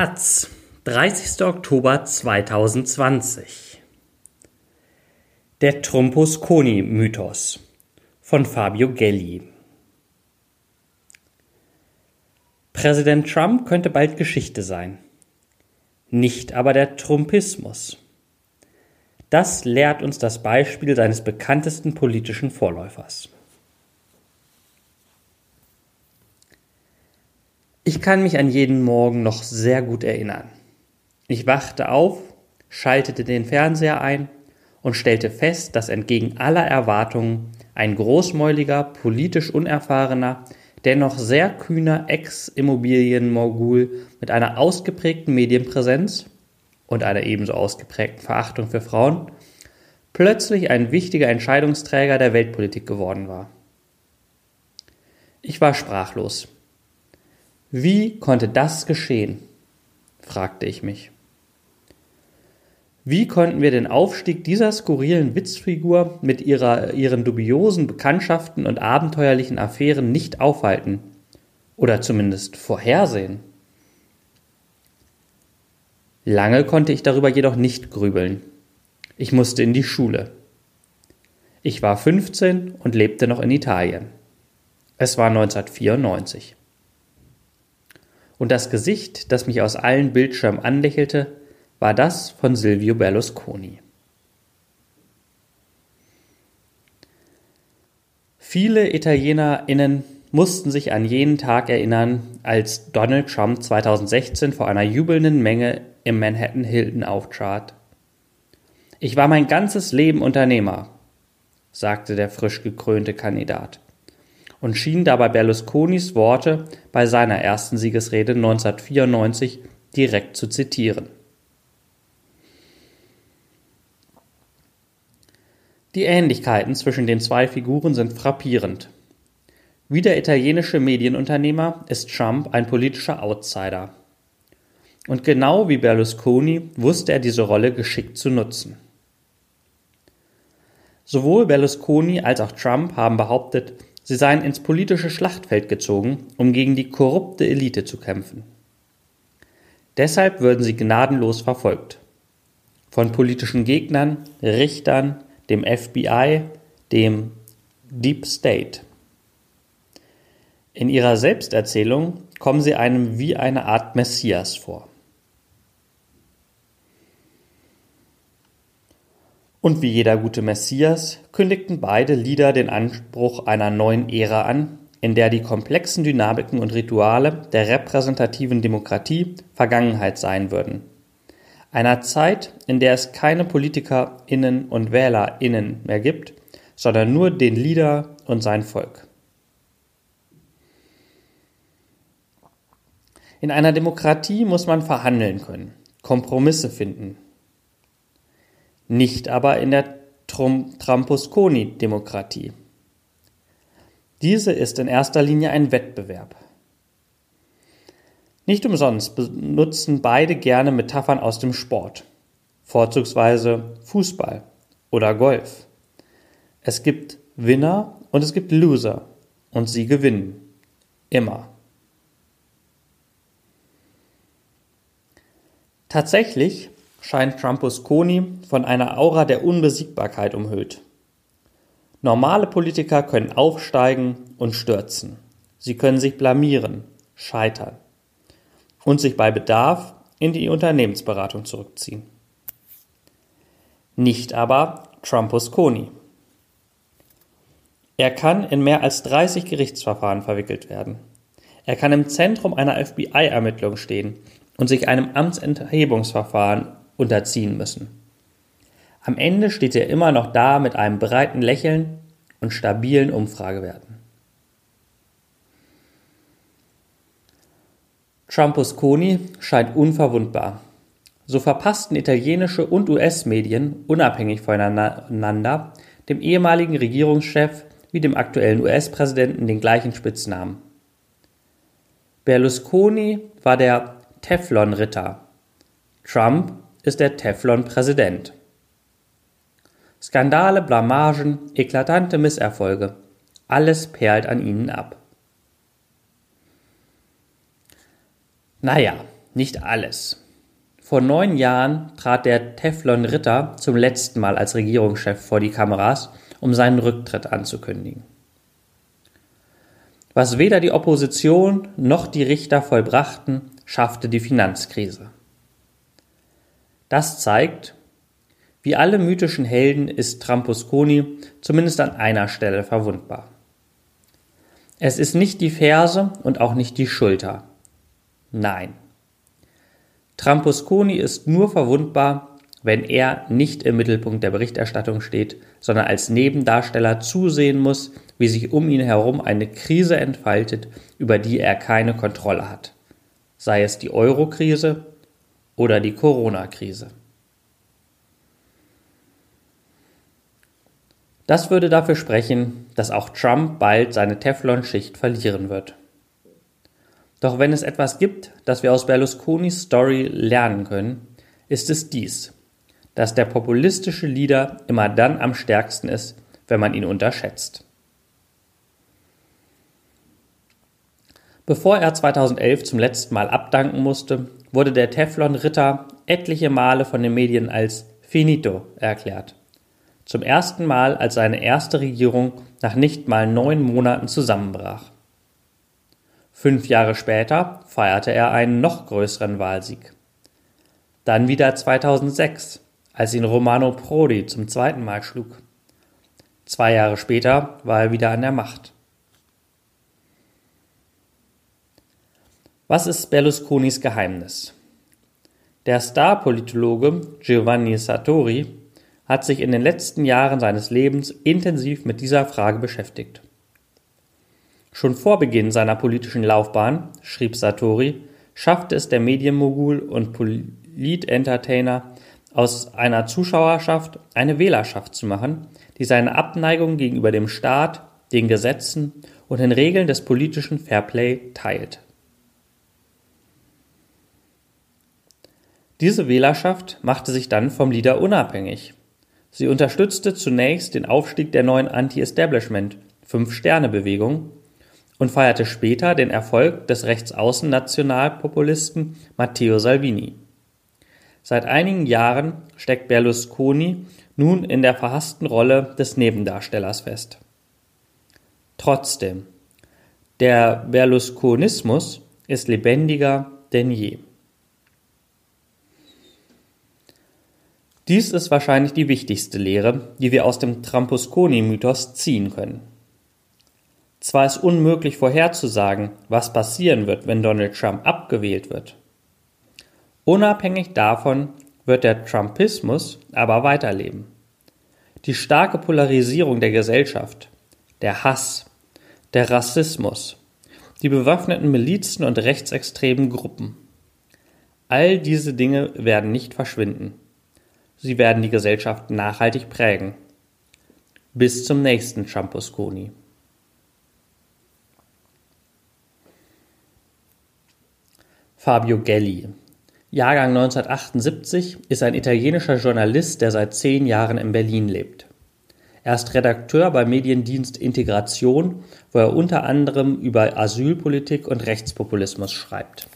Taz, 30. Oktober 2020. Der Trumpus-Coni-Mythos von Fabio Gelli. Präsident Trump könnte bald Geschichte sein. Nicht aber der Trumpismus. Das lehrt uns das Beispiel seines bekanntesten politischen Vorläufers. Ich kann mich an jeden Morgen noch sehr gut erinnern. Ich wachte auf, schaltete den Fernseher ein und stellte fest, dass entgegen aller Erwartungen ein großmäuliger, politisch unerfahrener, dennoch sehr kühner Ex-Immobilienmogul mit einer ausgeprägten Medienpräsenz und einer ebenso ausgeprägten Verachtung für Frauen plötzlich ein wichtiger Entscheidungsträger der Weltpolitik geworden war. Ich war sprachlos. Wie konnte das geschehen? fragte ich mich. Wie konnten wir den Aufstieg dieser skurrilen Witzfigur mit ihrer, ihren dubiosen Bekanntschaften und abenteuerlichen Affären nicht aufhalten? Oder zumindest vorhersehen? Lange konnte ich darüber jedoch nicht grübeln. Ich musste in die Schule. Ich war 15 und lebte noch in Italien. Es war 1994 und das Gesicht, das mich aus allen Bildschirmen anlächelte, war das von Silvio Berlusconi. Viele ItalienerInnen mussten sich an jenen Tag erinnern, als Donald Trump 2016 vor einer jubelnden Menge im Manhattan Hilton auftrat. Ich war mein ganzes Leben Unternehmer, sagte der frisch gekrönte Kandidat und schien dabei Berlusconis Worte bei seiner ersten Siegesrede 1994 direkt zu zitieren. Die Ähnlichkeiten zwischen den zwei Figuren sind frappierend. Wie der italienische Medienunternehmer ist Trump ein politischer Outsider. Und genau wie Berlusconi wusste er diese Rolle geschickt zu nutzen. Sowohl Berlusconi als auch Trump haben behauptet, Sie seien ins politische Schlachtfeld gezogen, um gegen die korrupte Elite zu kämpfen. Deshalb würden sie gnadenlos verfolgt. Von politischen Gegnern, Richtern, dem FBI, dem Deep State. In ihrer Selbsterzählung kommen sie einem wie eine Art Messias vor. Und wie jeder gute Messias kündigten beide Lieder den Anspruch einer neuen Ära an, in der die komplexen Dynamiken und Rituale der repräsentativen Demokratie Vergangenheit sein würden. Einer Zeit, in der es keine PolitikerInnen und WählerInnen mehr gibt, sondern nur den Leader und sein Volk. In einer Demokratie muss man verhandeln können, Kompromisse finden, nicht aber in der Trampusconi-Demokratie. Diese ist in erster Linie ein Wettbewerb. Nicht umsonst benutzen beide gerne Metaphern aus dem Sport, vorzugsweise Fußball oder Golf. Es gibt Winner und es gibt Loser und sie gewinnen. Immer. Tatsächlich scheint Trumpusconi von einer Aura der Unbesiegbarkeit umhüllt. Normale Politiker können aufsteigen und stürzen. Sie können sich blamieren, scheitern und sich bei Bedarf in die Unternehmensberatung zurückziehen. Nicht aber Trumpusconi. Er kann in mehr als 30 Gerichtsverfahren verwickelt werden. Er kann im Zentrum einer FBI-Ermittlung stehen und sich einem Amtsenthebungsverfahren unterziehen müssen. Am Ende steht er immer noch da mit einem breiten Lächeln und stabilen Umfragewerten. Trumpusconi scheint unverwundbar. So verpassten italienische und US-Medien unabhängig voneinander dem ehemaligen Regierungschef wie dem aktuellen US-Präsidenten den gleichen Spitznamen. Berlusconi war der Teflon-Ritter. Trump ist der Teflon-Präsident. Skandale, Blamagen, eklatante Misserfolge, alles perlt an ihnen ab. Naja, nicht alles. Vor neun Jahren trat der Teflon Ritter zum letzten Mal als Regierungschef vor die Kameras, um seinen Rücktritt anzukündigen. Was weder die Opposition noch die Richter vollbrachten, schaffte die Finanzkrise. Das zeigt, wie alle mythischen Helden ist Trampusconi zumindest an einer Stelle verwundbar. Es ist nicht die Ferse und auch nicht die Schulter. Nein. Trampusconi ist nur verwundbar, wenn er nicht im Mittelpunkt der Berichterstattung steht, sondern als Nebendarsteller zusehen muss, wie sich um ihn herum eine Krise entfaltet, über die er keine Kontrolle hat. Sei es die Euro-Krise oder die Corona-Krise. Das würde dafür sprechen, dass auch Trump bald seine Teflon-Schicht verlieren wird. Doch wenn es etwas gibt, das wir aus Berlusconis Story lernen können, ist es dies, dass der populistische Leader immer dann am stärksten ist, wenn man ihn unterschätzt. Bevor er 2011 zum letzten Mal abdanken musste, wurde der Teflon-Ritter etliche Male von den Medien als finito erklärt zum ersten Mal als seine erste Regierung nach nicht mal neun Monaten zusammenbrach. Fünf Jahre später feierte er einen noch größeren Wahlsieg. Dann wieder 2006, als ihn Romano Prodi zum zweiten Mal schlug. Zwei Jahre später war er wieder an der Macht. Was ist Berlusconis Geheimnis? Der Star-Politologe Giovanni Sartori hat sich in den letzten Jahren seines Lebens intensiv mit dieser Frage beschäftigt. Schon vor Beginn seiner politischen Laufbahn, schrieb Satori, schaffte es der Medienmogul und Polit-Entertainer aus einer Zuschauerschaft eine Wählerschaft zu machen, die seine Abneigung gegenüber dem Staat, den Gesetzen und den Regeln des politischen Fairplay teilt. Diese Wählerschaft machte sich dann vom Leader unabhängig Sie unterstützte zunächst den Aufstieg der neuen Anti-Establishment Fünf-Sterne-Bewegung und feierte später den Erfolg des Rechtsaußen-Nationalpopulisten Matteo Salvini. Seit einigen Jahren steckt Berlusconi nun in der verhassten Rolle des Nebendarstellers fest. Trotzdem, der Berlusconismus ist lebendiger denn je. Dies ist wahrscheinlich die wichtigste Lehre, die wir aus dem Trampusconi-Mythos ziehen können. Zwar ist unmöglich vorherzusagen, was passieren wird, wenn Donald Trump abgewählt wird. Unabhängig davon wird der Trumpismus aber weiterleben. Die starke Polarisierung der Gesellschaft, der Hass, der Rassismus, die bewaffneten Milizen und rechtsextremen Gruppen. All diese Dinge werden nicht verschwinden. Sie werden die Gesellschaft nachhaltig prägen. Bis zum nächsten Champusconi. Fabio Gelli, Jahrgang 1978, ist ein italienischer Journalist, der seit zehn Jahren in Berlin lebt. Er ist Redakteur beim Mediendienst Integration, wo er unter anderem über Asylpolitik und Rechtspopulismus schreibt.